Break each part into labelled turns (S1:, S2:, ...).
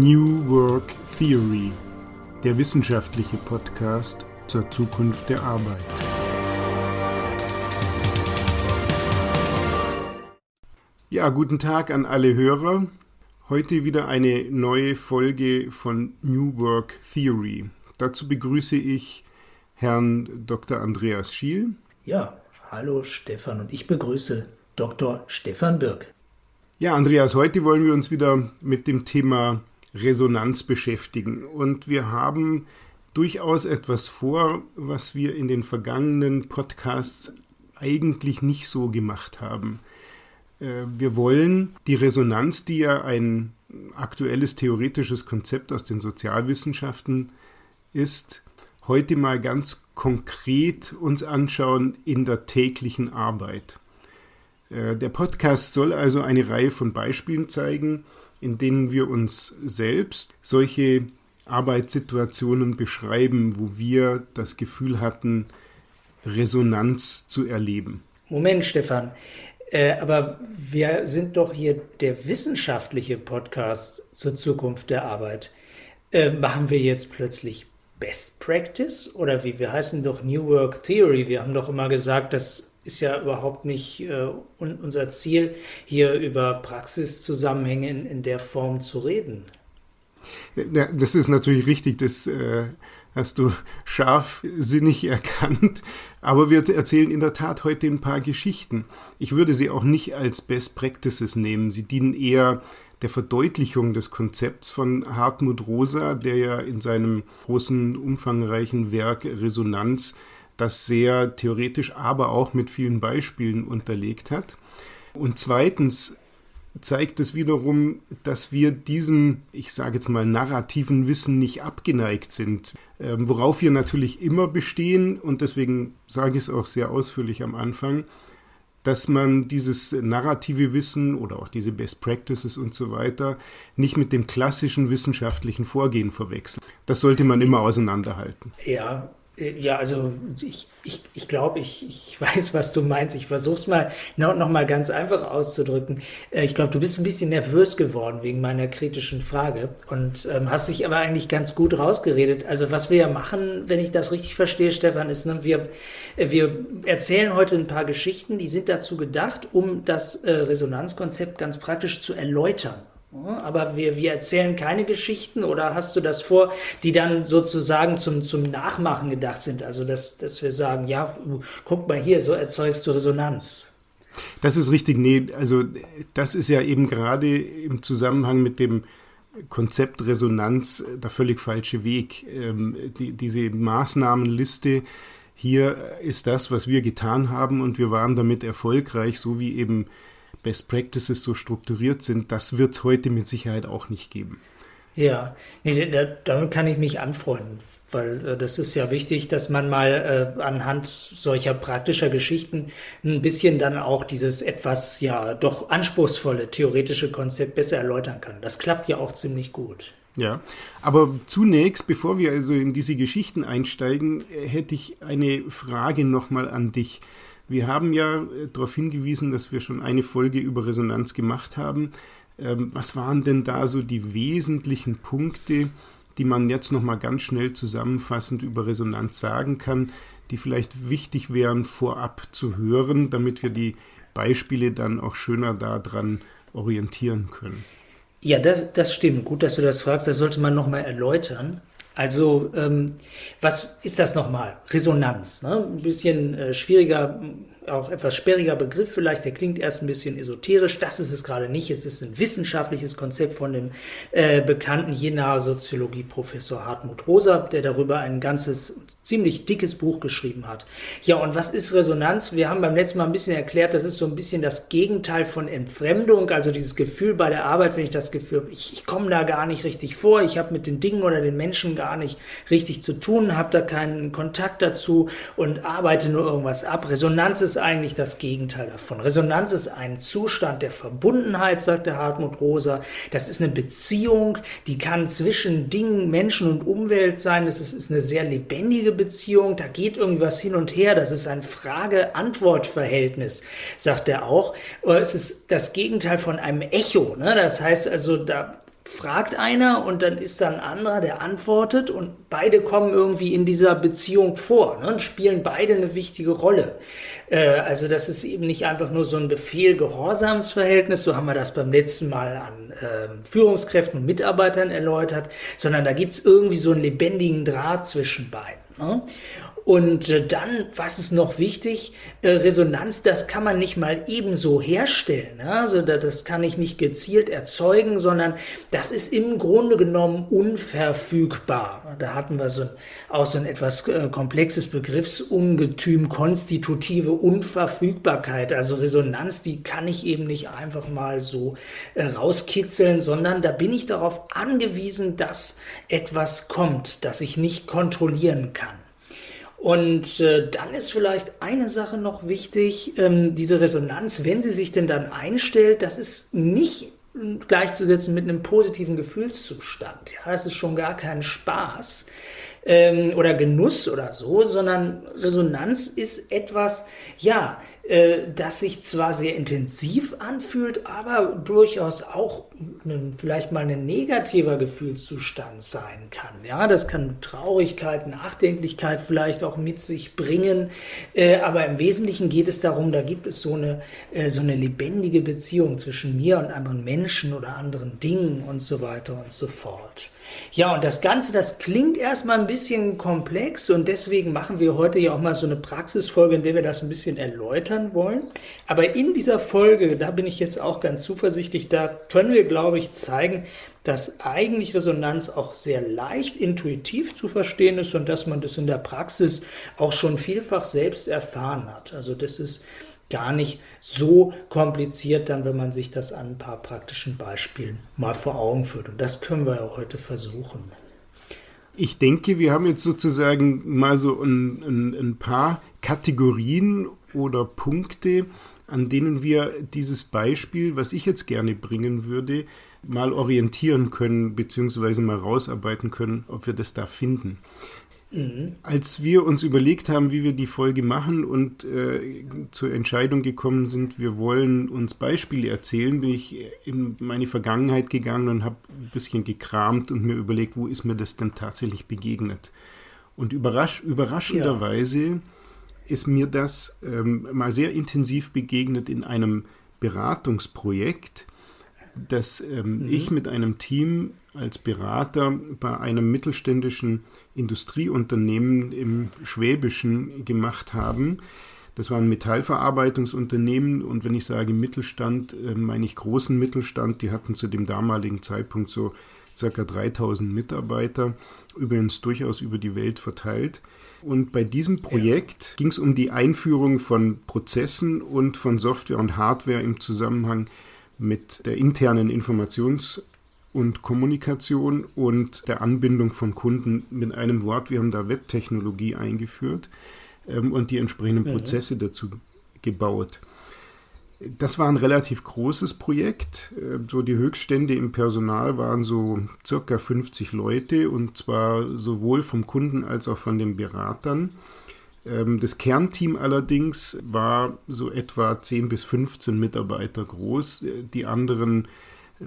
S1: New Work Theory, der wissenschaftliche Podcast zur Zukunft der Arbeit. Ja, guten Tag an alle Hörer. Heute wieder eine neue Folge von New Work Theory. Dazu begrüße ich Herrn Dr. Andreas Schiel.
S2: Ja, hallo Stefan und ich begrüße Dr. Stefan Birk.
S1: Ja, Andreas, heute wollen wir uns wieder mit dem Thema Resonanz beschäftigen. Und wir haben durchaus etwas vor, was wir in den vergangenen Podcasts eigentlich nicht so gemacht haben. Äh, wir wollen die Resonanz, die ja ein aktuelles theoretisches Konzept aus den Sozialwissenschaften ist, heute mal ganz konkret uns anschauen in der täglichen Arbeit. Äh, der Podcast soll also eine Reihe von Beispielen zeigen, in denen wir uns selbst solche Arbeitssituationen beschreiben, wo wir das Gefühl hatten, Resonanz zu erleben.
S2: Moment, Stefan. Äh, aber wir sind doch hier der wissenschaftliche Podcast zur Zukunft der Arbeit. Äh, machen wir jetzt plötzlich Best Practice oder wie? Wir heißen doch New Work Theory. Wir haben doch immer gesagt, das ist ja überhaupt nicht äh, unser Ziel, hier über Praxiszusammenhänge in, in der Form zu reden.
S1: Ja, das ist natürlich richtig, das äh, hast du scharfsinnig erkannt. Aber wir erzählen in der Tat heute ein paar Geschichten. Ich würde sie auch nicht als Best Practices nehmen. Sie dienen eher der Verdeutlichung des Konzepts von Hartmut Rosa, der ja in seinem großen, umfangreichen Werk Resonanz das sehr theoretisch, aber auch mit vielen Beispielen unterlegt hat. Und zweitens zeigt es wiederum, dass wir diesem, ich sage jetzt mal, narrativen Wissen nicht abgeneigt sind, ähm, worauf wir natürlich immer bestehen und deswegen sage ich es auch sehr ausführlich am Anfang, dass man dieses narrative Wissen oder auch diese Best Practices und so weiter nicht mit dem klassischen wissenschaftlichen Vorgehen verwechselt. Das sollte man immer auseinanderhalten.
S2: Ja, ja, also ich, ich, ich glaube, ich, ich weiß, was du meinst. Ich versuche es mal noch, mal ganz einfach auszudrücken. Äh, ich glaube, du bist ein bisschen nervös geworden wegen meiner kritischen Frage und ähm, hast dich aber eigentlich ganz gut rausgeredet. Also was wir ja machen, wenn ich das richtig verstehe, Stefan, ist, ne, wir, wir erzählen heute ein paar Geschichten, die sind dazu gedacht, um das äh, Resonanzkonzept ganz praktisch zu erläutern. Aber wir, wir erzählen keine Geschichten oder hast du das vor, die dann sozusagen zum, zum Nachmachen gedacht sind? Also, dass, dass wir sagen, ja, guck mal hier, so erzeugst du Resonanz.
S1: Das ist richtig. Nee, also das ist ja eben gerade im Zusammenhang mit dem Konzept Resonanz der völlig falsche Weg. Ähm, die, diese Maßnahmenliste hier ist das, was wir getan haben und wir waren damit erfolgreich, so wie eben Best Practices so strukturiert sind, das wird es heute mit Sicherheit auch nicht geben.
S2: Ja, nee, da, damit kann ich mich anfreunden, weil äh, das ist ja wichtig, dass man mal äh, anhand solcher praktischer Geschichten ein bisschen dann auch dieses etwas ja doch anspruchsvolle theoretische Konzept besser erläutern kann. Das klappt ja auch ziemlich gut.
S1: Ja, aber zunächst, bevor wir also in diese Geschichten einsteigen, äh, hätte ich eine Frage nochmal an dich. Wir haben ja äh, darauf hingewiesen, dass wir schon eine Folge über Resonanz gemacht haben. Ähm, was waren denn da so die wesentlichen Punkte, die man jetzt nochmal ganz schnell zusammenfassend über Resonanz sagen kann, die vielleicht wichtig wären vorab zu hören, damit wir die Beispiele dann auch schöner daran orientieren können?
S2: Ja, das, das stimmt. Gut, dass du das fragst. Das sollte man nochmal erläutern. Also, ähm, was ist das nochmal? Resonanz. Ne? Ein bisschen äh, schwieriger auch etwas sperriger Begriff vielleicht, der klingt erst ein bisschen esoterisch. Das ist es gerade nicht. Es ist ein wissenschaftliches Konzept von dem äh, bekannten Jenaer Soziologie-Professor Hartmut Rosa, der darüber ein ganzes, ziemlich dickes Buch geschrieben hat. Ja, und was ist Resonanz? Wir haben beim letzten Mal ein bisschen erklärt, das ist so ein bisschen das Gegenteil von Entfremdung, also dieses Gefühl bei der Arbeit, wenn ich das Gefühl habe, ich, ich komme da gar nicht richtig vor, ich habe mit den Dingen oder den Menschen gar nicht richtig zu tun, habe da keinen Kontakt dazu und arbeite nur irgendwas ab. Resonanz ist ist eigentlich das Gegenteil davon. Resonanz ist ein Zustand der Verbundenheit, sagt der Hartmut Rosa. Das ist eine Beziehung, die kann zwischen Dingen, Menschen und Umwelt sein. Das ist, ist eine sehr lebendige Beziehung. Da geht irgendwas hin und her. Das ist ein Frage-Antwort-Verhältnis, sagt er auch. Es ist das Gegenteil von einem Echo. Ne? Das heißt also, da fragt einer und dann ist da ein anderer, der antwortet und beide kommen irgendwie in dieser Beziehung vor ne, und spielen beide eine wichtige Rolle. Äh, also das ist eben nicht einfach nur so ein Befehl-Gehorsamsverhältnis, so haben wir das beim letzten Mal an äh, Führungskräften und Mitarbeitern erläutert, sondern da gibt es irgendwie so einen lebendigen Draht zwischen beiden. Ne? Und äh, dann, was ist noch wichtig? Äh, Resonanz, das kann man nicht mal ebenso herstellen. Also das kann ich nicht gezielt erzeugen, sondern das ist im Grunde genommen unverfügbar. Da hatten wir so auch so ein etwas äh, komplexes Begriffsungetüm, konstitutive Unverfügbarkeit. Also Resonanz, die kann ich eben nicht einfach mal so rauskitzeln, sondern da bin ich darauf angewiesen, dass etwas kommt, das ich nicht kontrollieren kann. Und äh, dann ist vielleicht eine Sache noch wichtig, ähm, diese Resonanz, wenn sie sich denn dann einstellt, das ist nicht gleichzusetzen mit einem positiven Gefühlszustand. Ja, das ist schon gar kein Spaß ähm, oder Genuss oder so, sondern Resonanz ist etwas, ja, äh, das sich zwar sehr intensiv anfühlt, aber durchaus auch ein, vielleicht mal ein negativer Gefühlszustand sein kann. Ja, das kann Traurigkeit, Nachdenklichkeit vielleicht auch mit sich bringen. Äh, aber im Wesentlichen geht es darum, da gibt es so eine, äh, so eine lebendige Beziehung zwischen mir und anderen Menschen oder anderen Dingen und so weiter und so fort. Ja, und das Ganze, das klingt erstmal ein bisschen komplex und deswegen machen wir heute ja auch mal so eine Praxisfolge, in der wir das ein bisschen erläutern wollen. Aber in dieser Folge, da bin ich jetzt auch ganz zuversichtlich, da können wir, glaube ich, zeigen, dass eigentlich Resonanz auch sehr leicht intuitiv zu verstehen ist und dass man das in der Praxis auch schon vielfach selbst erfahren hat. Also das ist gar nicht so kompliziert dann, wenn man sich das an ein paar praktischen Beispielen mal vor Augen führt. Und das können wir ja heute versuchen.
S1: Ich denke, wir haben jetzt sozusagen mal so ein, ein, ein paar Kategorien oder Punkte, an denen wir dieses Beispiel, was ich jetzt gerne bringen würde, mal orientieren können, beziehungsweise mal rausarbeiten können, ob wir das da finden. Mhm. Als wir uns überlegt haben, wie wir die Folge machen und äh, zur Entscheidung gekommen sind, wir wollen uns Beispiele erzählen, bin ich in meine Vergangenheit gegangen und habe ein bisschen gekramt und mir überlegt, wo ist mir das denn tatsächlich begegnet. Und überrasch überraschenderweise ja. ist mir das ähm, mal sehr intensiv begegnet in einem Beratungsprojekt, das ähm, mhm. ich mit einem Team als Berater bei einem mittelständischen Industrieunternehmen im Schwäbischen gemacht haben. Das war ein Metallverarbeitungsunternehmen und wenn ich sage Mittelstand, äh, meine ich großen Mittelstand. Die hatten zu dem damaligen Zeitpunkt so ca. 3000 Mitarbeiter, übrigens durchaus über die Welt verteilt. Und bei diesem Projekt ja. ging es um die Einführung von Prozessen und von Software und Hardware im Zusammenhang mit der internen Informations- und Kommunikation und der Anbindung von Kunden mit einem Wort. Wir haben da Webtechnologie eingeführt ähm, und die entsprechenden mhm. Prozesse dazu gebaut. Das war ein relativ großes Projekt. Äh, so die Höchststände im Personal waren so circa 50 Leute und zwar sowohl vom Kunden als auch von den Beratern. Ähm, das Kernteam allerdings war so etwa 10 bis 15 Mitarbeiter groß. Die anderen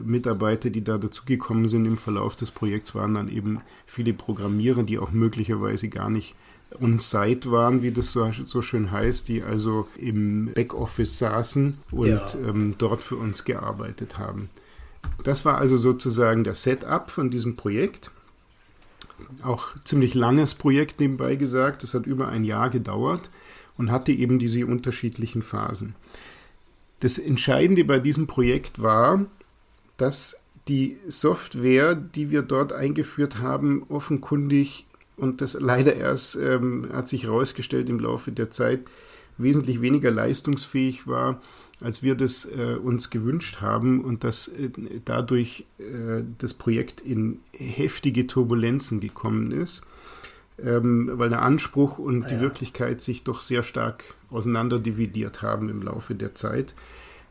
S1: Mitarbeiter, die da dazugekommen sind im Verlauf des Projekts, waren dann eben viele Programmierer, die auch möglicherweise gar nicht on-site waren, wie das so, so, schön heißt, die also im Backoffice saßen und ja. ähm, dort für uns gearbeitet haben. Das war also sozusagen der Setup von diesem Projekt. Auch ziemlich langes Projekt nebenbei gesagt. Das hat über ein Jahr gedauert und hatte eben diese unterschiedlichen Phasen. Das Entscheidende bei diesem Projekt war, dass die Software, die wir dort eingeführt haben, offenkundig und das leider erst ähm, hat sich herausgestellt im Laufe der Zeit wesentlich weniger leistungsfähig war, als wir das äh, uns gewünscht haben und dass äh, dadurch äh, das Projekt in heftige Turbulenzen gekommen ist, ähm, weil der Anspruch und ah, ja. die Wirklichkeit sich doch sehr stark auseinanderdividiert haben im Laufe der Zeit.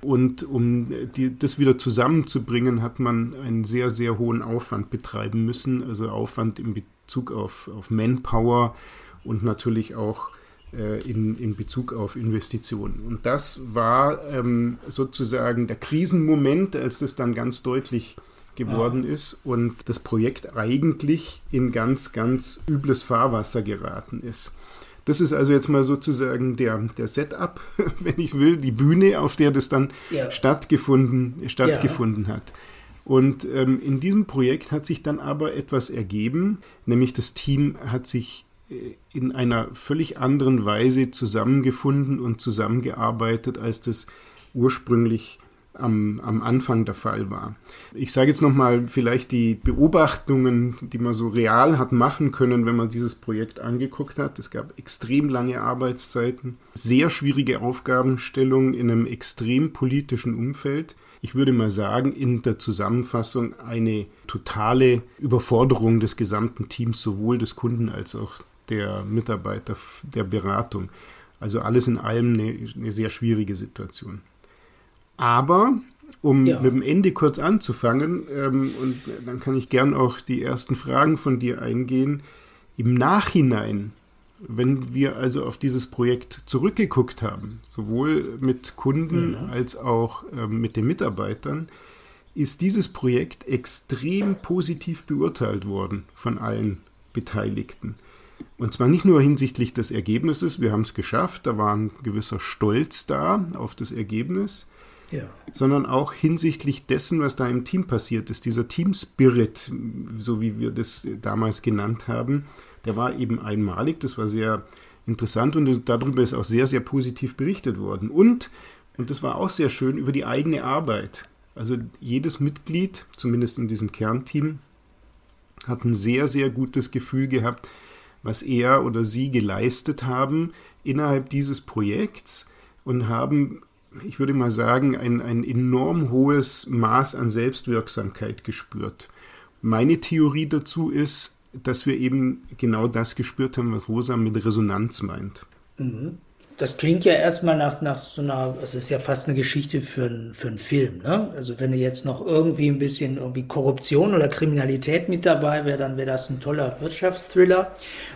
S1: Und um die, das wieder zusammenzubringen, hat man einen sehr, sehr hohen Aufwand betreiben müssen. Also Aufwand in Bezug auf, auf Manpower und natürlich auch äh, in, in Bezug auf Investitionen. Und das war ähm, sozusagen der Krisenmoment, als das dann ganz deutlich geworden ah. ist und das Projekt eigentlich in ganz, ganz übles Fahrwasser geraten ist. Das ist also jetzt mal sozusagen der, der Setup, wenn ich will, die Bühne, auf der das dann ja. stattgefunden, stattgefunden ja. hat. Und ähm, in diesem Projekt hat sich dann aber etwas ergeben, nämlich das Team hat sich äh, in einer völlig anderen Weise zusammengefunden und zusammengearbeitet, als das ursprünglich am, am Anfang der Fall war. Ich sage jetzt nochmal vielleicht die Beobachtungen, die man so real hat machen können, wenn man dieses Projekt angeguckt hat. Es gab extrem lange Arbeitszeiten, sehr schwierige Aufgabenstellung in einem extrem politischen Umfeld. Ich würde mal sagen, in der Zusammenfassung eine totale Überforderung des gesamten Teams, sowohl des Kunden als auch der Mitarbeiter der Beratung. Also alles in allem eine, eine sehr schwierige Situation. Aber um ja. mit dem Ende kurz anzufangen, ähm, und dann kann ich gern auch die ersten Fragen von dir eingehen. Im Nachhinein, wenn wir also auf dieses Projekt zurückgeguckt haben, sowohl mit Kunden ja. als auch ähm, mit den Mitarbeitern, ist dieses Projekt extrem positiv beurteilt worden von allen Beteiligten. Und zwar nicht nur hinsichtlich des Ergebnisses, wir haben es geschafft, da war ein gewisser Stolz da auf das Ergebnis, sondern auch hinsichtlich dessen, was da im Team passiert ist. Dieser Team-Spirit, so wie wir das damals genannt haben, der war eben einmalig, das war sehr interessant und darüber ist auch sehr, sehr positiv berichtet worden. Und, und das war auch sehr schön, über die eigene Arbeit. Also jedes Mitglied, zumindest in diesem Kernteam, hat ein sehr, sehr gutes Gefühl gehabt, was er oder sie geleistet haben innerhalb dieses Projekts und haben ich würde mal sagen, ein, ein enorm hohes Maß an Selbstwirksamkeit gespürt. Meine Theorie dazu ist, dass wir eben genau das gespürt haben, was Rosa mit Resonanz meint.
S2: Mhm das klingt ja erstmal nach, nach so einer, es ist ja fast eine Geschichte für, ein, für einen Film. Ne? Also wenn jetzt noch irgendwie ein bisschen irgendwie Korruption oder Kriminalität mit dabei wäre, dann wäre das ein toller Wirtschaftsthriller.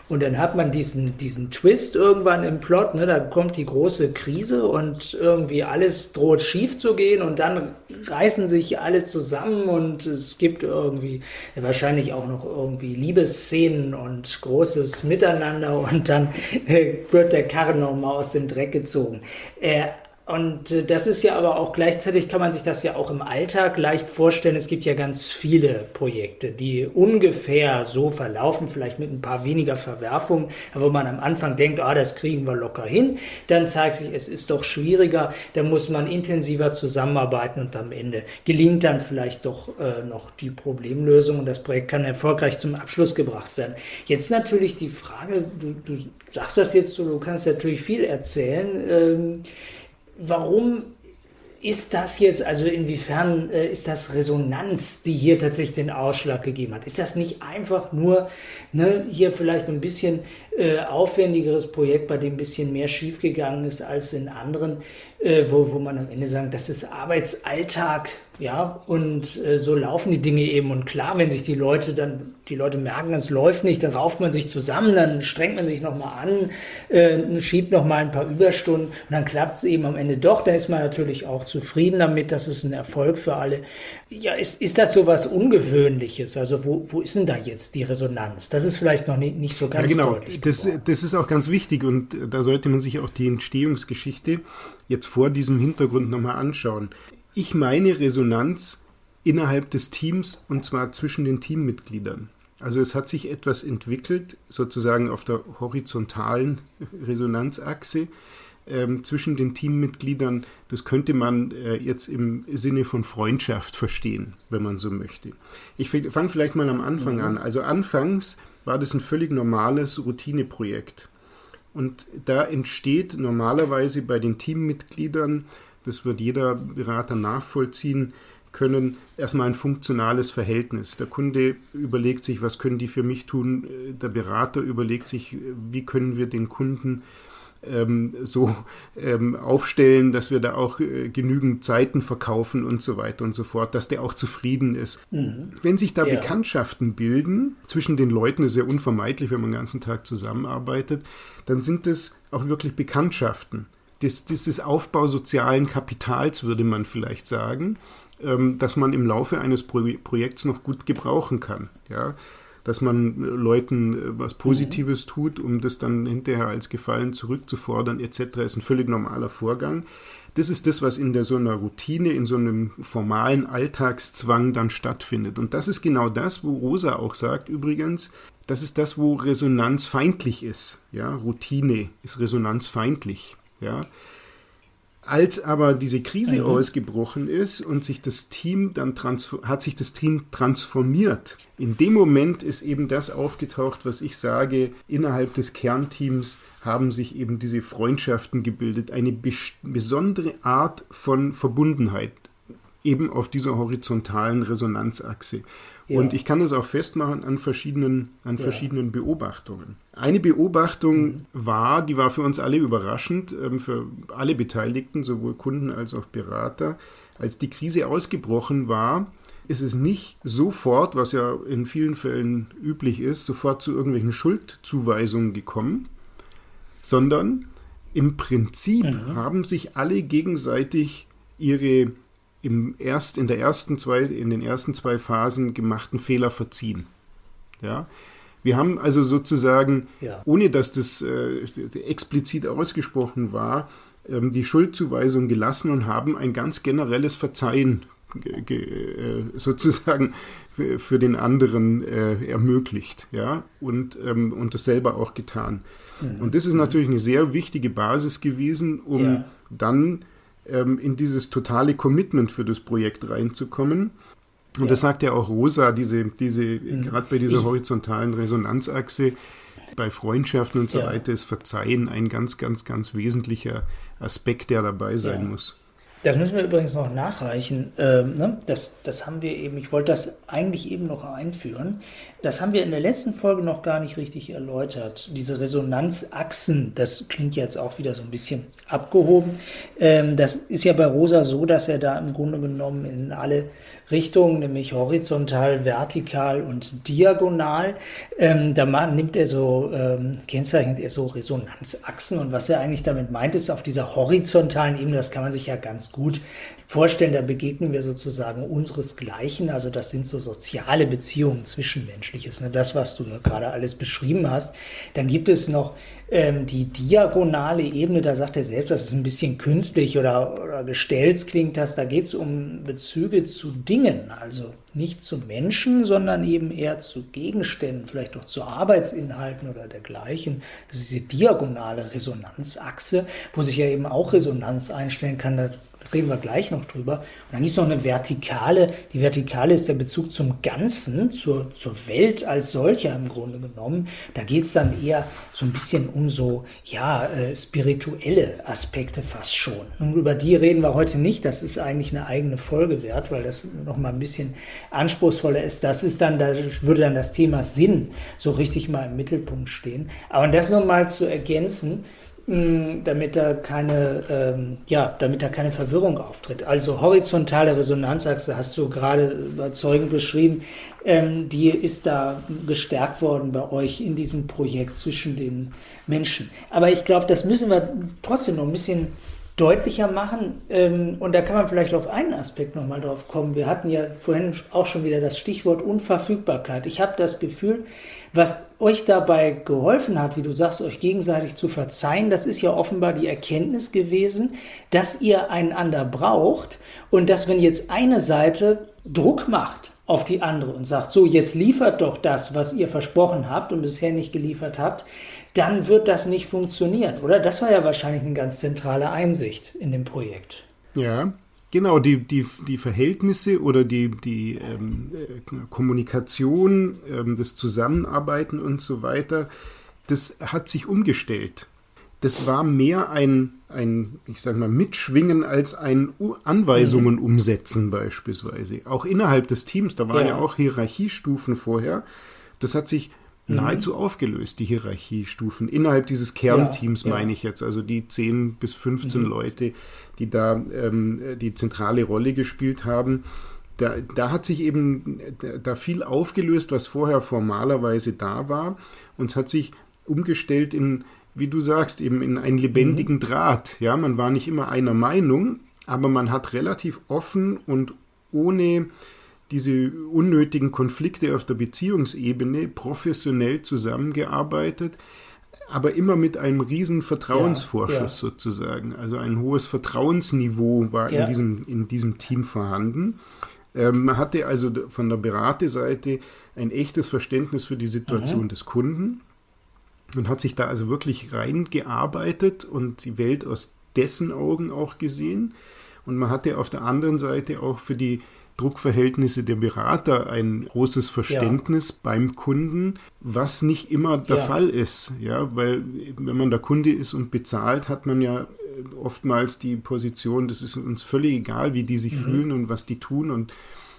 S2: Und dann hat man diesen, diesen Twist irgendwann im Plot, ne? da kommt die große Krise und irgendwie alles droht schief zu gehen und dann reißen sich alle zusammen und es gibt irgendwie wahrscheinlich auch noch irgendwie Liebesszenen und großes Miteinander und dann äh, wird der Karren nochmal aus aus dem Dreck gezogen. Äh, und äh, das ist ja aber auch gleichzeitig kann man sich das ja auch im Alltag leicht vorstellen. Es gibt ja ganz viele Projekte, die ungefähr so verlaufen, vielleicht mit ein paar weniger Verwerfungen, wo man am Anfang denkt, ah, das kriegen wir locker hin. Dann zeigt sich, es ist doch schwieriger, da muss man intensiver zusammenarbeiten und am Ende gelingt dann vielleicht doch äh, noch die Problemlösung und das Projekt kann erfolgreich zum Abschluss gebracht werden. Jetzt natürlich die Frage, du, du sagst das jetzt so, du kannst natürlich viel erzählen. Ähm, warum ist das jetzt, also inwiefern äh, ist das Resonanz, die hier tatsächlich den Ausschlag gegeben hat? Ist das nicht einfach nur ne, hier vielleicht ein bisschen äh, aufwendigeres Projekt, bei dem ein bisschen mehr schiefgegangen ist als in anderen, äh, wo, wo man am Ende sagt, das ist Arbeitsalltag ja, und äh, so laufen die Dinge eben. Und klar, wenn sich die Leute dann, die Leute merken, es läuft nicht, dann rauft man sich zusammen, dann strengt man sich nochmal an, äh, schiebt nochmal ein paar Überstunden und dann klappt es eben am Ende doch. Da ist man natürlich auch zufrieden damit, das ist ein Erfolg für alle. Ja, ist, ist das so was Ungewöhnliches? Also wo, wo ist denn da jetzt die Resonanz? Das ist vielleicht noch nicht, nicht so ganz
S1: ja, genau. deutlich. Das, das ist auch ganz wichtig und da sollte man sich auch die Entstehungsgeschichte jetzt vor diesem Hintergrund nochmal anschauen. Ich meine Resonanz innerhalb des Teams und zwar zwischen den Teammitgliedern. Also es hat sich etwas entwickelt, sozusagen auf der horizontalen Resonanzachse ähm, zwischen den Teammitgliedern. Das könnte man äh, jetzt im Sinne von Freundschaft verstehen, wenn man so möchte. Ich fange vielleicht mal am Anfang mhm. an. Also anfangs war das ein völlig normales Routineprojekt. Und da entsteht normalerweise bei den Teammitgliedern das wird jeder Berater nachvollziehen können, erstmal ein funktionales Verhältnis. Der Kunde überlegt sich, was können die für mich tun? Der Berater überlegt sich, wie können wir den Kunden ähm, so ähm, aufstellen, dass wir da auch äh, genügend Zeiten verkaufen und so weiter und so fort, dass der auch zufrieden ist. Mhm. Wenn sich da ja. Bekanntschaften bilden zwischen den Leuten, ist ja unvermeidlich, wenn man den ganzen Tag zusammenarbeitet, dann sind es auch wirklich Bekanntschaften des, des Aufbau sozialen Kapitals, würde man vielleicht sagen. ähm, das man im Laufe eines Pro Projekts noch gut gebrauchen kann. Ja? Dass man Leuten äh, was Positives mhm. tut, um das dann hinterher als Gefallen zurückzufordern, etc., ist ein völlig normaler Vorgang. Das ist das, was in der, so einer Routine, in so einem formalen Alltagszwang dann stattfindet. Und das ist genau das, wo Rosa auch sagt, übrigens, das ist das, wo Resonanz feindlich ist. Ja, Routine ist resonanzfeindlich. Ja, als aber diese Krise mhm. ausgebrochen ist und sich das Team dann hat sich das Team transformiert. In dem Moment ist eben das aufgetaucht, was ich sage, innerhalb des Kernteams haben sich eben diese Freundschaften gebildet, eine besondere Art von Verbundenheit, eben auf dieser horizontalen Resonanzachse. Und ich kann das auch festmachen an verschiedenen, an ja. verschiedenen Beobachtungen. Eine Beobachtung mhm. war, die war für uns alle überraschend, ähm, für alle Beteiligten, sowohl Kunden als auch Berater. Als die Krise ausgebrochen war, ist es nicht sofort, was ja in vielen Fällen üblich ist, sofort zu irgendwelchen Schuldzuweisungen gekommen, sondern im Prinzip mhm. haben sich alle gegenseitig ihre im erst, in, der ersten zwei, in den ersten zwei Phasen gemachten Fehler verziehen. Ja? Wir haben also sozusagen, ja. ohne dass das äh, explizit ausgesprochen war, ähm, die Schuldzuweisung gelassen und haben ein ganz generelles Verzeihen äh, sozusagen für, für, den anderen äh, ermöglicht, ja, und, ähm, und das selber auch getan. Mhm. Und das ist natürlich eine sehr wichtige Basis gewesen, um ja. dann ähm, in dieses totale Commitment für das Projekt reinzukommen. Und ja. das sagt ja auch Rosa, diese, diese, mhm. gerade bei dieser horizontalen Resonanzachse, bei Freundschaften und so ja. weiter ist Verzeihen ein ganz, ganz, ganz wesentlicher Aspekt, der dabei sein ja. muss.
S2: Das müssen wir übrigens noch nachreichen. Ähm, ne? das, das haben wir eben, ich wollte das eigentlich eben noch einführen. Das haben wir in der letzten Folge noch gar nicht richtig erläutert. Diese Resonanzachsen, das klingt jetzt auch wieder so ein bisschen abgehoben. Ähm, das ist ja bei Rosa so, dass er da im Grunde genommen in alle Richtungen, nämlich horizontal, vertikal und diagonal, ähm, da nimmt er so, ähm, kennzeichnet er so Resonanzachsen. Und was er eigentlich damit meint, ist auf dieser horizontalen Ebene, das kann man sich ja ganz gut vorstellen, da begegnen wir sozusagen unseresgleichen. Also das sind so soziale Beziehungen, zwischenmenschliches. Ne? Das, was du gerade alles beschrieben hast. Dann gibt es noch ähm, die diagonale Ebene, da sagt er selbst, das ist ein bisschen künstlich oder, oder gestellt klingt das. Da geht es um Bezüge zu Dingen, also nicht zu Menschen, sondern eben eher zu Gegenständen, vielleicht auch zu Arbeitsinhalten oder dergleichen. Das ist diese diagonale Resonanzachse, wo sich ja eben auch Resonanz einstellen kann. Da reden wir gleich noch drüber. Und dann gibt es noch eine Vertikale. Die Vertikale ist der Bezug zum Ganzen, zur, zur Welt als solcher im Grunde genommen. Da geht es dann eher so ein bisschen um so, ja, äh, spirituelle Aspekte fast schon. Und über die reden wir heute nicht. Das ist eigentlich eine eigene Folge wert, weil das nochmal ein bisschen anspruchsvoller ist. Das ist dann, da würde dann das Thema Sinn so richtig mal im Mittelpunkt stehen. Aber das nochmal zu ergänzen, damit da keine, ähm, ja, damit da keine Verwirrung auftritt. Also horizontale Resonanzachse hast du gerade überzeugend beschrieben, ähm, die ist da gestärkt worden bei euch in diesem Projekt zwischen den Menschen. Aber ich glaube, das müssen wir trotzdem noch ein bisschen deutlicher machen. Ähm, und da kann man vielleicht auf einen Aspekt nochmal drauf kommen. Wir hatten ja vorhin auch schon wieder das Stichwort Unverfügbarkeit. Ich habe das Gefühl, was euch dabei geholfen hat, wie du sagst, euch gegenseitig zu verzeihen, das ist ja offenbar die Erkenntnis gewesen, dass ihr einander braucht und dass wenn jetzt eine Seite Druck macht auf die andere und sagt, so jetzt liefert doch das, was ihr versprochen habt und bisher nicht geliefert habt, dann wird das nicht funktionieren, oder? Das war ja wahrscheinlich eine ganz zentrale Einsicht in dem Projekt.
S1: Ja, Genau, die, die, die Verhältnisse oder die, die ähm, äh, Kommunikation, ähm, das Zusammenarbeiten und so weiter, das hat sich umgestellt. Das war mehr ein, ein ich sage mal, Mitschwingen als ein Anweisungen mhm. umsetzen beispielsweise. Auch innerhalb des Teams, da waren ja, ja auch Hierarchiestufen vorher. Das hat sich. Nahezu aufgelöst, die Hierarchiestufen. Innerhalb dieses Kernteams ja, ja. meine ich jetzt, also die 10 bis 15 mhm. Leute, die da ähm, die zentrale Rolle gespielt haben. Da, da hat sich eben da viel aufgelöst, was vorher formalerweise da war. Und es hat sich umgestellt in, wie du sagst, eben in einen lebendigen mhm. Draht. Ja, man war nicht immer einer Meinung, aber man hat relativ offen und ohne diese unnötigen Konflikte auf der Beziehungsebene professionell zusammengearbeitet, aber immer mit einem riesen Vertrauensvorschuss ja, ja. sozusagen. Also ein hohes Vertrauensniveau war ja. in, diesem, in diesem Team vorhanden. Ähm, man hatte also von der Beraterseite ein echtes Verständnis für die Situation mhm. des Kunden und hat sich da also wirklich reingearbeitet und die Welt aus dessen Augen auch gesehen. Und man hatte auf der anderen Seite auch für die Druckverhältnisse der Berater ein großes Verständnis ja. beim Kunden, was nicht immer der ja. Fall ist. Ja, weil wenn man der Kunde ist und bezahlt, hat man ja äh, oftmals die Position, das ist uns völlig egal, wie die sich mhm. fühlen und was die tun und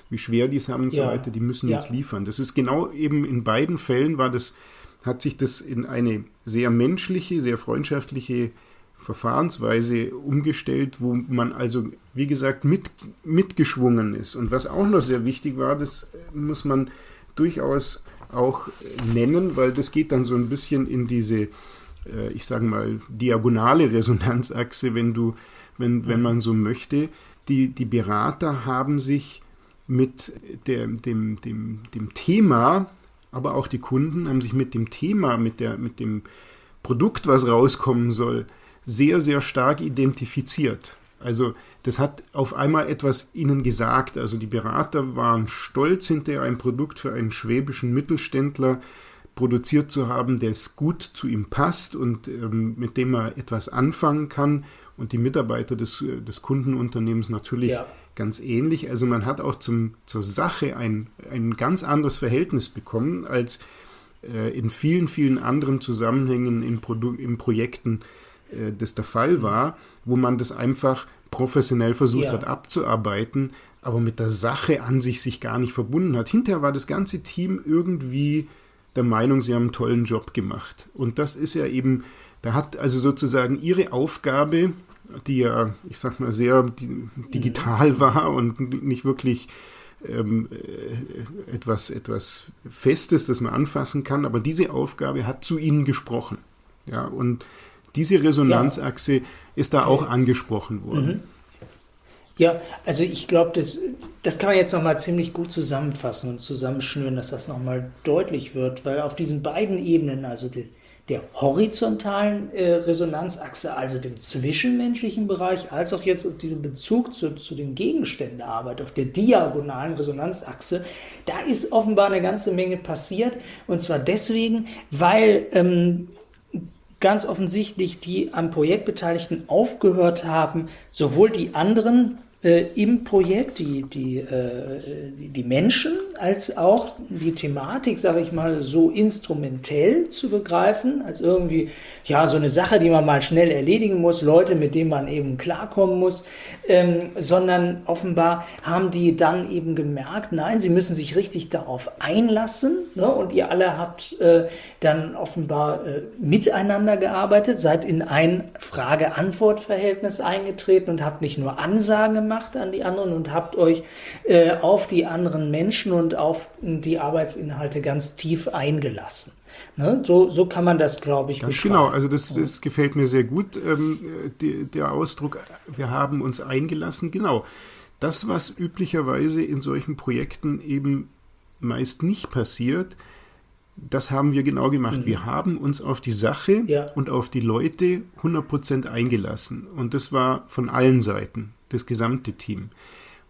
S1: wie schwer die es haben und ja. so weiter, die müssen jetzt liefern. Das ist genau eben in beiden Fällen war das, hat sich das in eine sehr menschliche, sehr freundschaftliche Verfahrensweise umgestellt, wo man also, wie gesagt, mit, mitgeschwungen ist. Und was auch noch sehr wichtig war, das muss man durchaus auch nennen, weil das geht dann so ein bisschen in diese, äh, ich sage mal, diagonale Resonanzachse, wenn du, wenn, wenn man so möchte. Die, die Berater haben sich mit der, dem, dem, dem Thema, aber auch die Kunden haben sich mit dem Thema, mit, der, mit dem Produkt, was rauskommen soll, sehr, sehr stark identifiziert. Also das hat auf einmal etwas ihnen gesagt. Also die Berater waren stolz, hinterher ein Produkt für einen schwäbischen Mittelständler produziert zu haben, der es gut zu ihm passt und ähm, mit dem er etwas anfangen kann. Und die Mitarbeiter des, des Kundenunternehmens natürlich ja. ganz ähnlich. Also man hat auch zum, zur Sache ein, ein ganz anderes Verhältnis bekommen, als äh, in vielen, vielen anderen Zusammenhängen in, Produ in Projekten äh, das der Fall war, wo man das einfach professionell versucht ja. hat abzuarbeiten, aber mit der Sache an sich sich gar nicht verbunden hat. Hinterher war das ganze Team irgendwie der Meinung, sie haben einen tollen Job gemacht. Und das ist ja eben, da hat also sozusagen ihre Aufgabe, die ja, ich sag mal, sehr digital war und nicht wirklich ähm, äh, etwas, etwas Festes, das man anfassen kann, aber diese Aufgabe hat zu ihnen gesprochen. Ja, und diese Resonanzachse ja. ist da auch angesprochen worden. Mhm.
S2: Ja, also ich glaube, das, das kann man jetzt nochmal ziemlich gut zusammenfassen und zusammenschnüren, dass das nochmal deutlich wird, weil auf diesen beiden Ebenen, also die, der horizontalen äh, Resonanzachse, also dem zwischenmenschlichen Bereich, als auch jetzt auf diesem Bezug zu, zu den Gegenständen der Arbeit, auf der diagonalen Resonanzachse, da ist offenbar eine ganze Menge passiert. Und zwar deswegen, weil ähm, ganz offensichtlich die am Projekt Beteiligten aufgehört haben, sowohl die anderen äh, im Projekt, die, die, äh, die Menschen, als auch die Thematik, sage ich mal, so instrumentell zu begreifen, als irgendwie, ja, so eine Sache, die man mal schnell erledigen muss, Leute, mit denen man eben klarkommen muss, ähm, sondern offenbar haben die dann eben gemerkt, nein, sie müssen sich richtig darauf einlassen ne? und ihr alle habt äh, dann offenbar äh, miteinander gearbeitet, seid in ein Frage-Antwort-Verhältnis eingetreten und habt nicht nur Ansagen gemacht, gemacht an die anderen und habt euch äh, auf die anderen Menschen und auf die Arbeitsinhalte ganz tief eingelassen. Ne? So, so kann man das, glaube ich,
S1: Ganz beschreiben. Genau, also das, das gefällt mir sehr gut, ähm, die, der Ausdruck, wir haben uns eingelassen. Genau, das, was üblicherweise in solchen Projekten eben meist nicht passiert, das haben wir genau gemacht. Mhm. Wir haben uns auf die Sache ja. und auf die Leute 100% eingelassen. Und das war von allen Seiten das gesamte Team.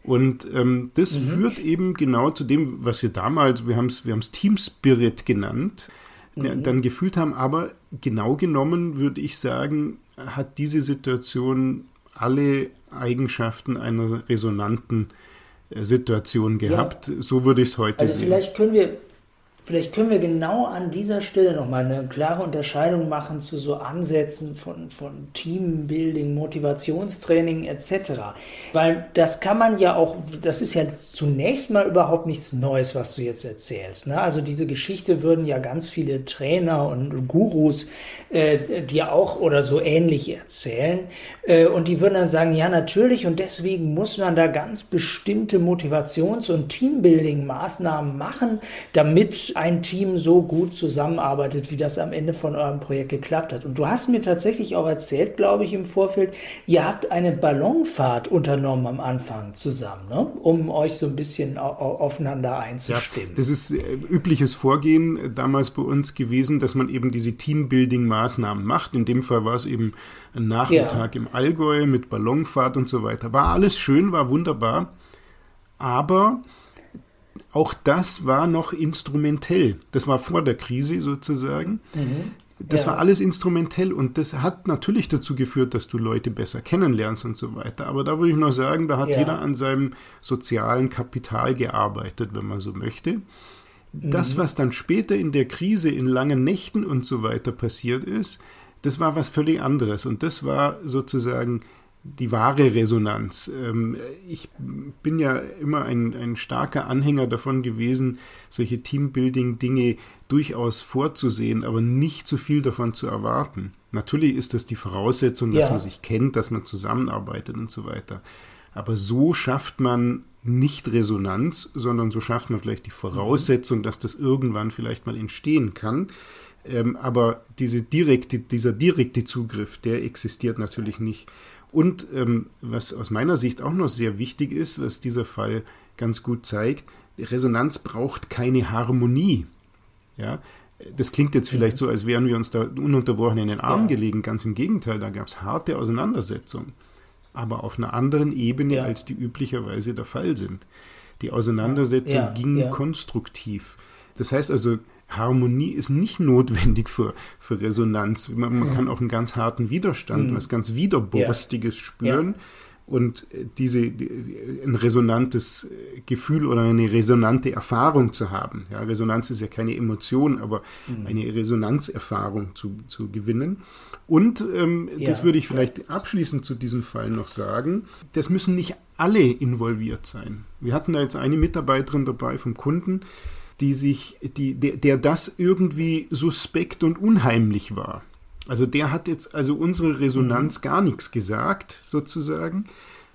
S1: Und ähm, das mhm. führt eben genau zu dem, was wir damals, wir haben es wir Team Spirit genannt, mhm. dann gefühlt haben. Aber genau genommen würde ich sagen, hat diese Situation alle Eigenschaften einer resonanten äh, Situation gehabt. Ja. So würde ich es heute
S2: also
S1: sehen.
S2: Vielleicht können wir Vielleicht können wir genau an dieser Stelle nochmal eine klare Unterscheidung machen zu so Ansätzen von, von Teambuilding, Motivationstraining etc. Weil das kann man ja auch, das ist ja zunächst mal überhaupt nichts Neues, was du jetzt erzählst. Ne? Also diese Geschichte würden ja ganz viele Trainer und Gurus äh, dir auch oder so ähnlich erzählen. Äh, und die würden dann sagen, ja natürlich und deswegen muss man da ganz bestimmte Motivations- und Teambuilding-Maßnahmen machen, damit ein Team so gut zusammenarbeitet, wie das am Ende von eurem Projekt geklappt hat. Und du hast mir tatsächlich auch erzählt, glaube ich, im Vorfeld, ihr habt eine Ballonfahrt unternommen am Anfang zusammen, ne? um euch so ein bisschen aufeinander einzustimmen.
S1: Ja, das ist äh, übliches Vorgehen damals bei uns gewesen, dass man eben diese Teambuilding-Maßnahmen macht. In dem Fall war es eben ein Nachmittag ja. im Allgäu mit Ballonfahrt und so weiter. War alles schön, war wunderbar. Aber auch das war noch instrumentell. Das war vor der Krise sozusagen. Mhm. Das ja. war alles instrumentell und das hat natürlich dazu geführt, dass du Leute besser kennenlernst und so weiter. Aber da würde ich noch sagen, da hat ja. jeder an seinem sozialen Kapital gearbeitet, wenn man so möchte. Mhm. Das, was dann später in der Krise, in langen Nächten und so weiter passiert ist, das war was völlig anderes. Und das war sozusagen die wahre Resonanz. Ähm, ich bin ja immer ein, ein starker Anhänger davon gewesen, solche Teambuilding-Dinge durchaus vorzusehen, aber nicht zu viel davon zu erwarten. Natürlich ist das die Voraussetzung, dass ja. man sich kennt, dass man zusammenarbeitet und so weiter. Aber so schafft man nicht Resonanz, sondern so schafft man vielleicht die Voraussetzung, dass das irgendwann vielleicht mal entstehen kann. Ähm, aber diese direkte, dieser direkte Zugriff, der existiert natürlich nicht. Und ähm, was aus meiner Sicht auch noch sehr wichtig ist, was dieser Fall ganz gut zeigt, Resonanz braucht keine Harmonie. Ja, das klingt jetzt vielleicht so, als wären wir uns da ununterbrochen in den Arm ja. gelegen. Ganz im Gegenteil, da gab es harte Auseinandersetzungen, aber auf einer anderen Ebene, ja. als die üblicherweise der Fall sind. Die Auseinandersetzung ja. ging konstruktiv. Das heißt also, Harmonie ist nicht notwendig für, für Resonanz. Man, man kann auch einen ganz harten Widerstand, mhm. was ganz Widerborstiges ja. spüren. Ja. Und diese, die, ein resonantes Gefühl oder eine resonante Erfahrung zu haben. Ja, Resonanz ist ja keine Emotion, aber mhm. eine Resonanzerfahrung zu, zu gewinnen. Und ähm, ja. das würde ich vielleicht abschließend zu diesem Fall noch sagen, das müssen nicht alle involviert sein. Wir hatten da jetzt eine Mitarbeiterin dabei vom Kunden, die sich, die, der, der das irgendwie suspekt und unheimlich war. Also der hat jetzt, also unsere Resonanz mhm. gar nichts gesagt, sozusagen.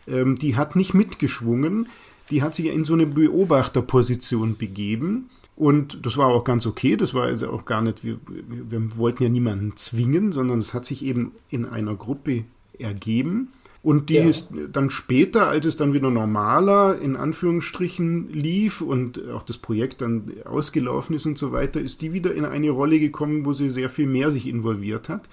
S1: Ähm, die hat nicht mitgeschwungen, die hat sich in so eine Beobachterposition begeben. Und das war auch ganz okay, das war also auch gar nicht, wir, wir wollten ja niemanden zwingen, sondern es hat sich eben in einer Gruppe ergeben. Und die ja. ist dann später, als es dann wieder normaler in Anführungsstrichen lief und auch das Projekt dann ausgelaufen ist und so weiter, ist die wieder in eine Rolle gekommen, wo sie sehr viel mehr sich involviert hat.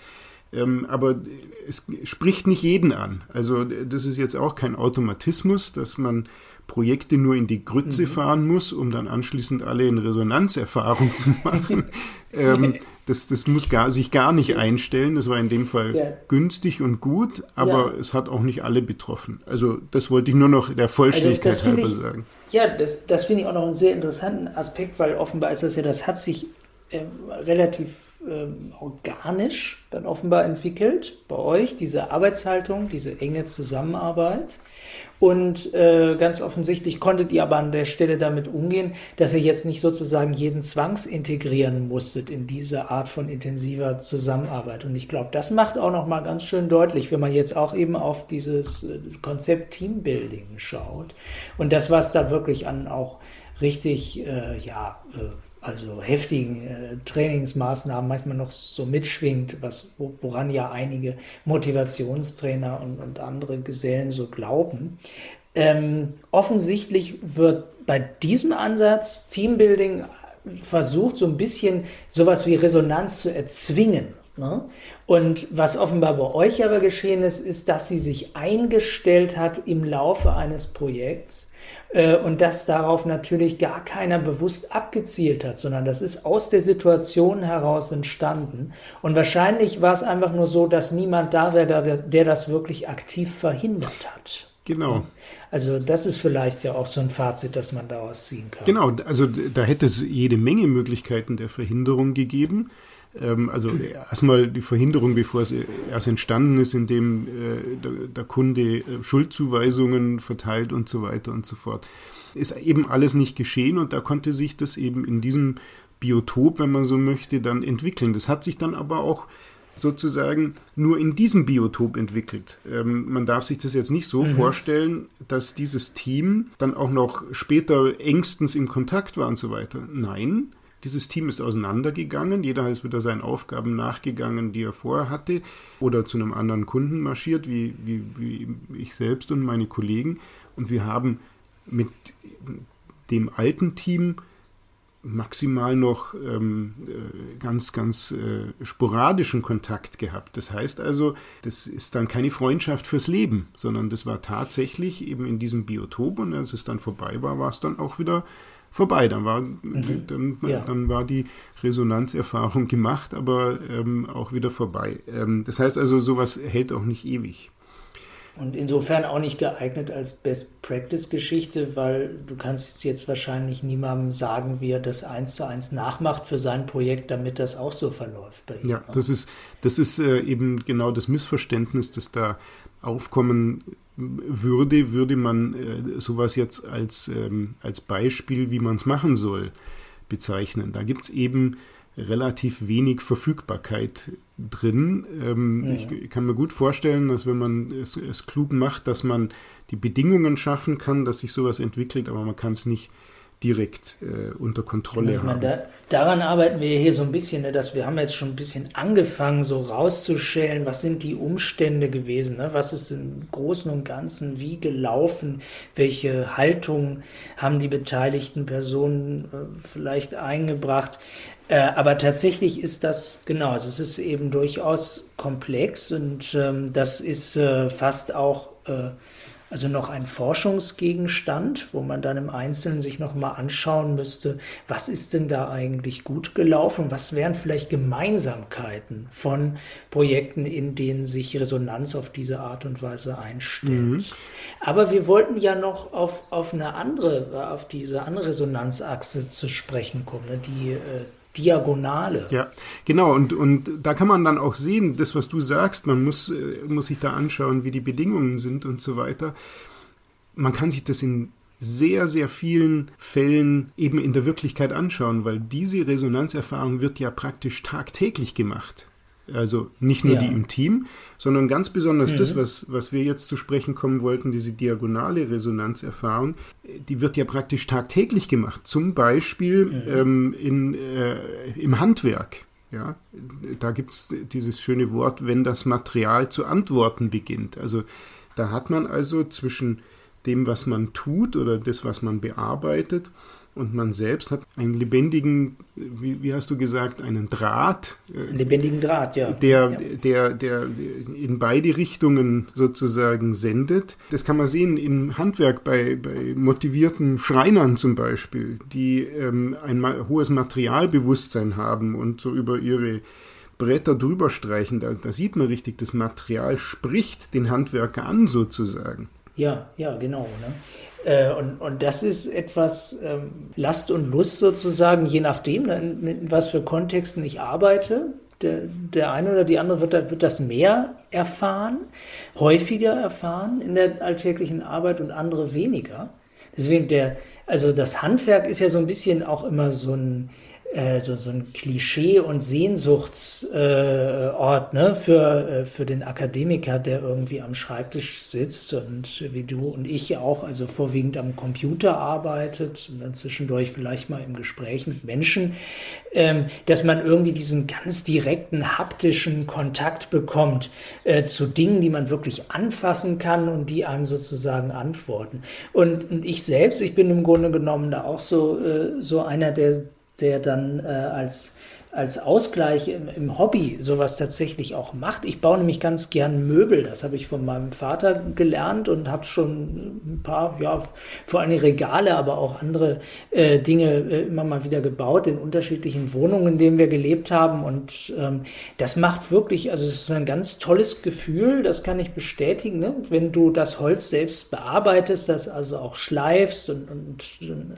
S1: Ähm, aber es spricht nicht jeden an. Also das ist jetzt auch kein Automatismus, dass man Projekte nur in die Grütze mhm. fahren muss, um dann anschließend alle in Resonanzerfahrung zu machen. ähm, das, das muss gar, sich gar nicht einstellen. Das war in dem Fall ja. günstig und gut, aber ja. es hat auch nicht alle betroffen. Also das wollte ich nur noch der Vollständigkeit also halber
S2: ich,
S1: sagen.
S2: Ja, das, das finde ich auch noch einen sehr interessanten Aspekt, weil offenbar ist das ja, das hat sich äh, relativ ähm, organisch dann offenbar entwickelt bei euch, diese Arbeitshaltung, diese enge Zusammenarbeit. Und äh, ganz offensichtlich konntet ihr aber an der Stelle damit umgehen, dass ihr jetzt nicht sozusagen jeden zwangsintegrieren musstet in diese Art von intensiver Zusammenarbeit. Und ich glaube, das macht auch noch mal ganz schön deutlich, wenn man jetzt auch eben auf dieses äh, Konzept Teambuilding schaut und das, was da wirklich an auch richtig, äh, ja, äh, also heftigen äh, Trainingsmaßnahmen manchmal noch so mitschwingt, was, wo, woran ja einige Motivationstrainer und, und andere Gesellen so glauben. Ähm, offensichtlich wird bei diesem Ansatz Teambuilding versucht, so ein bisschen sowas wie Resonanz zu erzwingen. Ne? Und was offenbar bei euch aber geschehen ist, ist, dass sie sich eingestellt hat im Laufe eines Projekts und dass darauf natürlich gar keiner bewusst abgezielt hat, sondern das ist aus der Situation heraus entstanden. Und wahrscheinlich war es einfach nur so, dass niemand da wäre, der, der das wirklich aktiv verhindert hat.
S1: Genau.
S2: Also das ist vielleicht ja auch so ein Fazit, das man daraus ziehen kann.
S1: Genau, also da hätte es jede Menge Möglichkeiten der Verhinderung gegeben. Ähm, also erstmal die Verhinderung, bevor es erst entstanden ist, indem äh, der, Kunde äh, Schuldzuweisungen verteilt und so weiter und so fort. Ist eben alles nicht geschehen und da konnte sich das eben in diesem Biotop, wenn man so möchte, dann entwickeln. Das hat sich dann aber auch sozusagen nur in diesem Biotop entwickelt. Ähm, man darf sich das jetzt nicht so mhm. vorstellen, dass dieses Team dann auch noch später engstens im Kontakt war und so weiter. Nein, Dieses Team ist auseinandergegangen, jeder ist wieder seinen Aufgaben nachgegangen, die er vorher hatte, oder zu einem anderen Kunden marschiert, wie, wie, wie ich selbst und meine Kollegen. Und wir haben mit dem alten Team maximal noch ähm, äh, ganz, ganz äh, sporadischen Kontakt gehabt. Das heißt also, das ist dann keine Freundschaft fürs Leben, sondern das war tatsächlich eben in diesem Biotop und als es dann vorbei war, war es dann auch wieder vorbei. Dann war, mhm. dann, ja. dann war die Resonanzerfahrung gemacht, aber ähm, auch wieder vorbei. Ähm, das heißt also, sowas hält auch nicht ewig.
S2: Und insofern auch nicht geeignet als Best-Practice-Geschichte, weil du kannst jetzt wahrscheinlich niemandem sagen, wie er das eins zu eins nachmacht für sein Projekt, damit das auch so verläuft
S1: bei ihm. Ja, das ist, das ist äh, eben genau das Missverständnis, das da aufkommen würde, würde man äh, sowas jetzt als, ähm, als Beispiel, wie man es machen soll, bezeichnen. Da gibt es eben relativ wenig Verfügbarkeit drin. Ähm, ja. Ich kann mir gut vorstellen, dass wenn man es, es, klug macht, dass man die Bedingungen schaffen kann, dass sich sowas entwickelt, aber man kann es nicht direkt äh, unter Kontrolle
S2: ja,
S1: haben.
S2: Da, daran arbeiten wir hier so ein bisschen, ne, dass wir haben jetzt schon ein bisschen angefangen, so rauszuschälen, was sind die Umstände gewesen, ne? was ist im Großen und Ganzen wie gelaufen, welche Haltung haben die beteiligten Personen äh, vielleicht eingebracht. Äh, aber tatsächlich ist das, genau, also es ist eben durchaus komplex und ähm, das ist äh, fast auch äh, also noch ein Forschungsgegenstand, wo man dann im Einzelnen sich nochmal anschauen müsste, was ist denn da eigentlich gut gelaufen, was wären vielleicht Gemeinsamkeiten von Projekten, in denen sich Resonanz auf diese Art und Weise einstellt. Mhm. Aber wir wollten ja noch auf, auf eine andere, auf diese andere Resonanzachse zu sprechen kommen, ne, die äh, Diagonale.
S1: Ja, genau. Und, und da kann man dann auch sehen, das, was du sagst, man muss, muss sich da anschauen, wie die Bedingungen sind und so weiter. Man kann sich das in sehr, sehr vielen Fällen eben in der Wirklichkeit anschauen, weil diese Resonanzerfahrung wird ja praktisch tagtäglich gemacht. Also nicht nur ja. die im Team, sondern ganz besonders mhm. das, was, was wir jetzt zu sprechen kommen wollten, diese diagonale Resonanzerfahrung, die wird ja praktisch tagtäglich gemacht. Zum Beispiel mhm. ähm, in, äh, im Handwerk. Ja, da gibt es dieses schöne Wort, wenn das Material zu antworten beginnt. Also da hat man also zwischen dem, was man tut oder das, was man bearbeitet, und man selbst hat einen lebendigen, wie, wie hast du gesagt, einen Draht.
S2: Einen lebendigen Draht, ja.
S1: Der,
S2: ja.
S1: Der, der in beide Richtungen sozusagen sendet. Das kann man sehen im Handwerk bei, bei motivierten Schreinern zum Beispiel, die ähm, ein hohes Materialbewusstsein haben und so über ihre Bretter drüber streichen. Da, da sieht man richtig, das Material spricht den Handwerker an sozusagen.
S2: Ja, ja, genau. Ne? Äh, und, und das ist etwas ähm, Last und Lust sozusagen, je nachdem, in, in was für Kontexten ich arbeite. Der, der eine oder die andere wird, wird das mehr erfahren, häufiger erfahren in der alltäglichen Arbeit und andere weniger. Deswegen der, also das Handwerk ist ja so ein bisschen auch immer so ein, äh, so, so ein Klischee- und Sehnsuchtsort äh, ne, für, äh, für den Akademiker, der irgendwie am Schreibtisch sitzt und wie du und ich auch, also vorwiegend am Computer arbeitet und dann zwischendurch vielleicht mal im Gespräch mit Menschen, ähm, dass man irgendwie diesen ganz direkten haptischen Kontakt bekommt äh, zu Dingen, die man wirklich anfassen kann und die einem sozusagen antworten. Und, und ich selbst, ich bin im Grunde genommen da auch so, äh, so einer, der der dann äh, als als Ausgleich im, im, Hobby sowas tatsächlich auch macht. Ich baue nämlich ganz gern Möbel. Das habe ich von meinem Vater gelernt und habe schon ein paar, ja, vor allem Regale, aber auch andere äh, Dinge äh, immer mal wieder gebaut in unterschiedlichen Wohnungen, in denen wir gelebt haben. Und ähm, das macht wirklich, also es ist ein ganz tolles Gefühl, das kann ich bestätigen, ne? wenn du das Holz selbst bearbeitest, das also auch schleifst und, und, und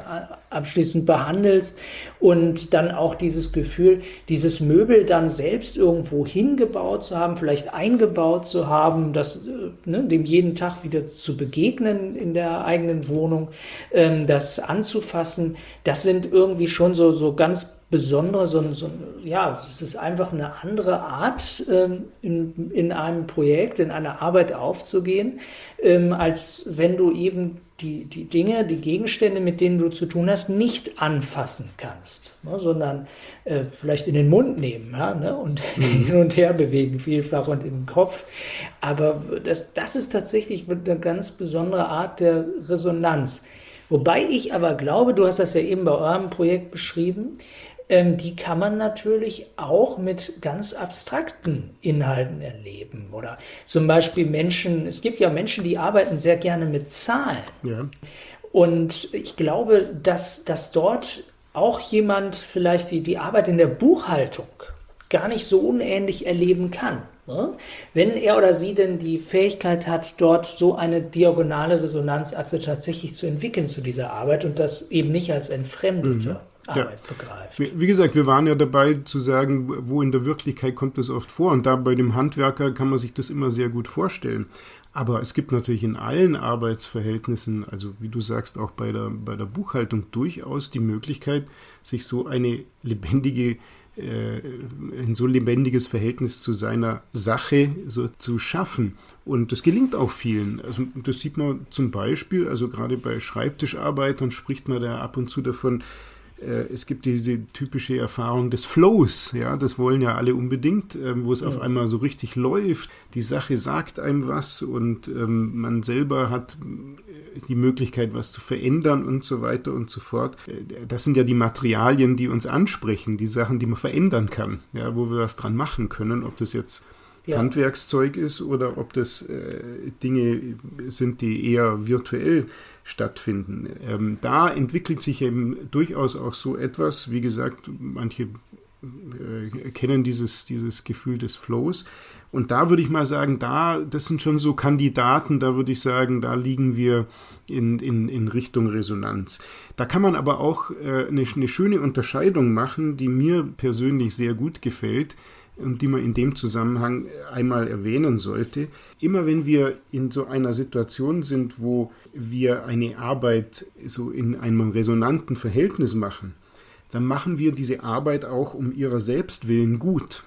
S2: abschließend behandelst und dann auch dieses Gefühl, dieses Möbel dann selbst irgendwo hingebaut zu haben, vielleicht eingebaut zu haben, das, äh, ne, dem jeden Tag wieder zu begegnen in der eigenen Wohnung, ähm, das anzufassen, das sind irgendwie schon so, so ganz besondere, so, so, ja, es ist einfach eine andere Art, ähm, in, in einem Projekt, in einer Arbeit aufzugehen, ähm, als wenn du eben die, die Dinge, die Gegenstände, mit denen du zu tun hast, nicht anfassen kannst, ne, sondern äh, vielleicht in den Mund nehmen ja, ne, und mhm. hin und her bewegen, vielfach und im Kopf. Aber das, das ist tatsächlich eine ganz besondere Art der Resonanz. Wobei ich aber glaube, du hast das ja eben bei eurem Projekt beschrieben, ähm, die kann man natürlich auch mit ganz abstrakten Inhalten erleben. Oder zum Beispiel Menschen, es gibt ja Menschen, die arbeiten sehr gerne mit Zahlen. Ja. Und ich glaube, dass, dass dort auch jemand vielleicht die, die Arbeit in der Buchhaltung gar nicht so unähnlich erleben kann. Ne? Wenn er oder sie denn die Fähigkeit hat, dort so eine diagonale Resonanzachse tatsächlich zu entwickeln zu dieser Arbeit und das eben nicht als entfremdete. Mhm. Arbeit ja. begreift.
S1: Wie, wie, gesagt, wir waren ja dabei zu sagen, wo in der Wirklichkeit kommt das oft vor. Und da bei dem Handwerker kann man sich das immer sehr gut vorstellen. Aber es gibt natürlich in allen Arbeitsverhältnissen, also wie du sagst, auch bei der, bei der Buchhaltung durchaus die Möglichkeit, sich so eine lebendige äh, ein so lebendiges Verhältnis zu seiner Sache so zu schaffen. Und das gelingt auch vielen. Also das sieht man zum Beispiel, also gerade bei Schreibtischarbeitern spricht man da ab und zu davon, äh, es gibt diese typische Erfahrung des Flows, ja, das wollen ja alle unbedingt, ähm, wo es auf einmal so richtig läuft. Die Sache sagt einem was und ähm, man selber hat äh, die Möglichkeit, was zu verändern und so weiter und so fort. Äh, das sind ja die Materialien, die uns ansprechen, die Sachen, die man verändern kann, ja, wo wir was dran machen können, ob das jetzt ja. Handwerkszeug ist oder ob das äh, Dinge sind, die eher virtuell stattfinden. Ähm, da entwickelt sich eben durchaus auch so etwas, wie gesagt, manche äh, kennen dieses, dieses Gefühl des Flows. Und da würde ich mal sagen, da, das sind schon so Kandidaten, da würde ich sagen, da liegen wir in, in, in Richtung Resonanz. Da kann man aber auch äh, eine, eine schöne Unterscheidung machen, die mir persönlich sehr gut gefällt und die man in dem Zusammenhang einmal erwähnen sollte. Immer wenn wir in so einer Situation sind, wo wir eine Arbeit so in einem resonanten Verhältnis machen, dann machen wir diese Arbeit auch um ihrer selbst willen gut.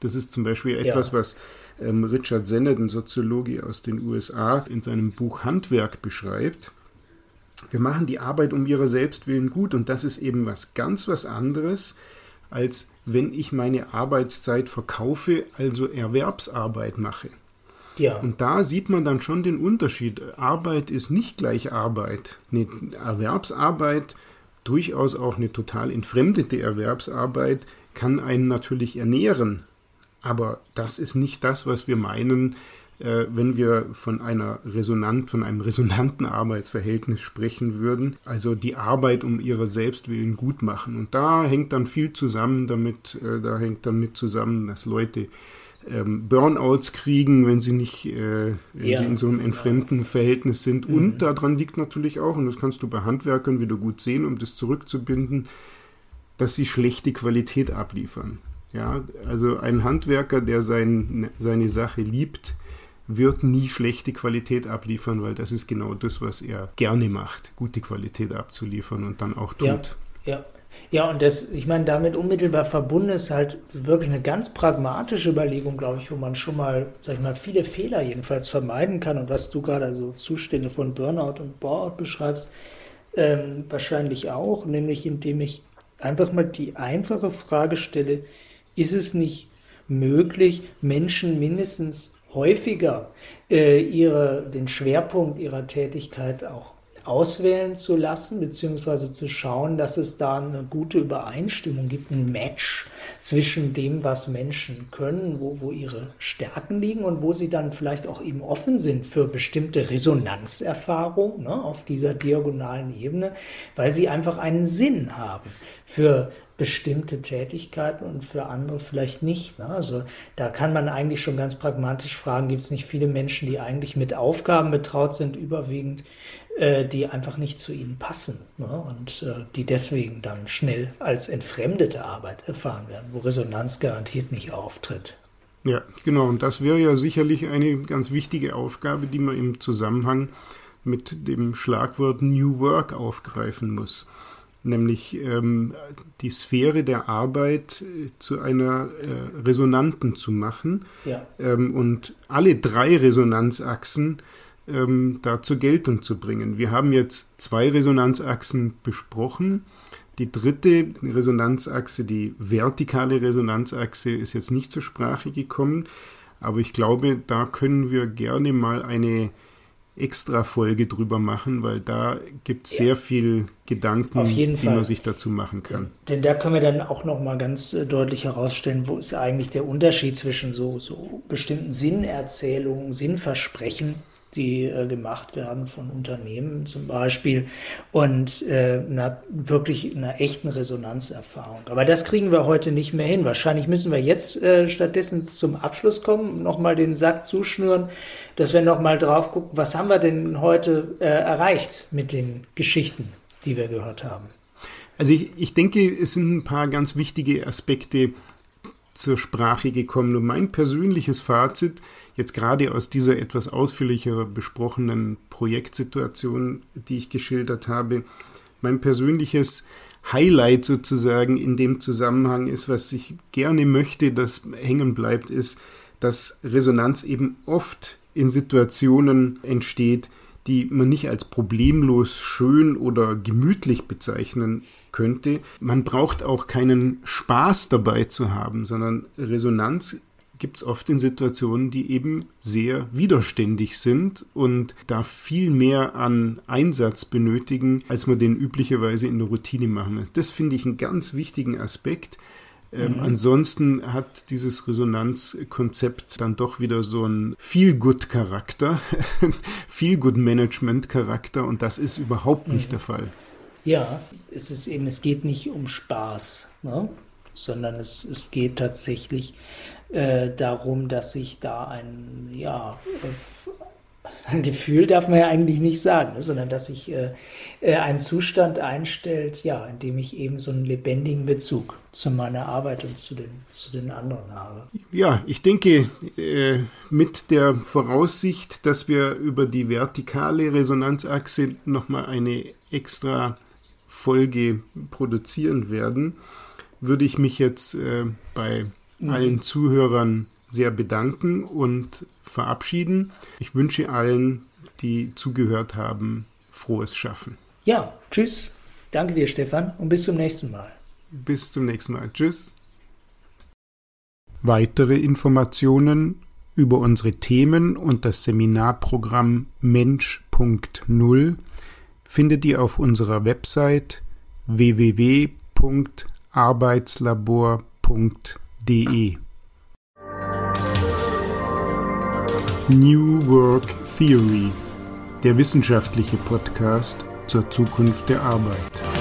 S1: Das ist zum Beispiel etwas, ja. was ähm, Richard Sennett, ein Soziologe aus den USA, in seinem Buch Handwerk beschreibt. Wir machen die Arbeit um ihrer selbst willen gut und das ist eben was ganz was anderes, als wenn ich meine Arbeitszeit verkaufe, also Erwerbsarbeit mache. Ja. Und da sieht man dann schon den Unterschied. Arbeit ist nicht gleich Arbeit. Eine Erwerbsarbeit, durchaus auch eine total entfremdete Erwerbsarbeit, kann einen natürlich ernähren. Aber das ist nicht das, was wir meinen, äh, wenn wir von einer resonant, von einem resonanten Arbeitsverhältnis sprechen würden. Also die Arbeit um ihrer Selbstwillen gut machen. Und da hängt dann viel zusammen damit, äh, da hängt damit zusammen, dass Leute ähm, Burnouts kriegen, wenn sie nicht, äh, wenn ja, sie in so einem entfremden Verhältnis sind. Mhm. Und daran liegt natürlich auch, und das kannst du bei Handwerkern wieder gut sehen, um das zurückzubinden, dass sie schlechte Qualität abliefern. Ja, also ein Handwerker, der sein, seine Sache liebt, wird nie schlechte Qualität abliefern, weil das ist genau das, was er gerne macht, gute Qualität abzuliefern und dann auch tut.
S2: Ja, ja. Ja, und das, ich meine, damit unmittelbar verbunden ist halt wirklich eine ganz pragmatische Überlegung, glaube ich, wo man schon mal, sag ich mal, viele Fehler jedenfalls vermeiden kann. Und was du gerade so Zustände von Burnout und Boreout beschreibst, ähm, wahrscheinlich auch, nämlich indem ich einfach mal die einfache Frage stelle, ist es nicht möglich, Menschen mindestens häufiger äh, ihre, den Schwerpunkt ihrer Tätigkeit auch auswählen zu lassen, beziehungsweise zu schauen, dass es da eine gute Übereinstimmung gibt, ein Match zwischen dem, was Menschen können, wo, wo ihre Stärken liegen und wo sie dann vielleicht auch eben offen sind für bestimmte Resonanzerfahrungen ne, auf dieser diagonalen Ebene, weil sie einfach einen Sinn haben für bestimmte Tätigkeiten und für andere vielleicht nicht. Ne? Also da kann man eigentlich schon ganz pragmatisch fragen, gibt es nicht viele Menschen, die eigentlich mit Aufgaben betraut sind, überwiegend, äh, die einfach nicht zu ihnen passen ne? und äh, die deswegen dann schnell als entfremdete Arbeit erfahren werden, wo Resonanz garantiert nicht auftritt.
S1: Ja, genau. Und das wäre ja sicherlich eine ganz wichtige Aufgabe, die man im Zusammenhang mit dem Schlagwort New Work aufgreifen muss. Nämlich ähm, die Sphäre der Arbeit äh, zu einer äh, resonanten zu machen
S2: Ja.
S1: ähm, und alle drei Resonanzachsen ähm, da zur Geltung zu bringen. Wir haben jetzt zwei Resonanzachsen besprochen. Die dritte Resonanzachse, die vertikale Resonanzachse, ist jetzt nicht zur Sprache gekommen, aber ich glaube, da können wir gerne mal eine extra Folge drüber machen, weil da gibt es sehr viel Gedanken,
S2: Auf jeden
S1: die
S2: Fall.
S1: man sich dazu machen kann.
S2: Denn da können wir dann auch noch mal ganz äh, deutlich herausstellen, wo ist eigentlich der Unterschied zwischen so, so bestimmten Sinnerzählungen, Sinnversprechen, die äh, gemacht werden von Unternehmen zum Beispiel, und äh, einer wirklich einer echten Resonanzerfahrung. Aber das kriegen wir heute nicht mehr hin. Wahrscheinlich müssen wir jetzt äh, stattdessen zum Abschluss kommen, nochmal den Sack zuschnüren, dass wir nochmal drauf gucken, was haben wir denn heute äh, erreicht mit den Geschichten, die wir gehört haben.
S1: Also ich, ich denke, es sind ein paar ganz wichtige Aspekte zur Sprache gekommen. Und mein persönliches Fazit, jetzt gerade aus dieser etwas ausführlicher besprochenen Projektsituation, die ich geschildert habe, mein persönliches Highlight sozusagen in dem Zusammenhang ist, was ich gerne möchte, dass hängen bleibt, ist, dass Resonanz eben oft in Situationen entsteht, die man nicht als problemlos schön oder gemütlich bezeichnen könnte. Man braucht auch keinen Spaß dabei zu haben, sondern Resonanz gibt es oft in Situationen, die eben sehr widerständig sind und da viel mehr an Einsatz benötigen, als man den üblicherweise in der Routine machen muss. Das finde ich einen ganz wichtigen Aspekt. Ähm, Ansonsten hat dieses Resonanzkonzept dann doch wieder so einen Feel-Good-Charakter, Feel-Good-Management-Charakter und das ist überhaupt nicht der Fall.
S2: Ja, es ist eben, es geht nicht um Spaß, ne? sondern es, es geht tatsächlich äh, darum, dass sich da ein, ja, äh, ein Gefühl darf man ja eigentlich nicht sagen, ne? sondern dass sich äh, äh, ein Zustand einstellt, ja, in dem ich eben so einen lebendigen Bezug zu meiner Arbeit und zu den, zu den anderen habe.
S1: Ja, ich denke, äh, mit der Voraussicht, dass wir über die vertikale Resonanzachse nochmal eine extra Folge produzieren werden, würde ich mich jetzt äh, bei allen Zuhörern sehr bedanken und verabschieden. Ich wünsche allen, die zugehört haben, frohes Schaffen.
S2: Ja, tschüss. Danke dir, Stefan, und bis zum nächsten Mal.
S1: Bis zum nächsten Mal. Tschüss. Weitere Informationen über unsere Themen und das Seminarprogramm Mensch.0 findet ihr auf unserer Website www.arbeitslabor.de. New Work Theory, der wissenschaftliche Podcast zur Zukunft der Arbeit.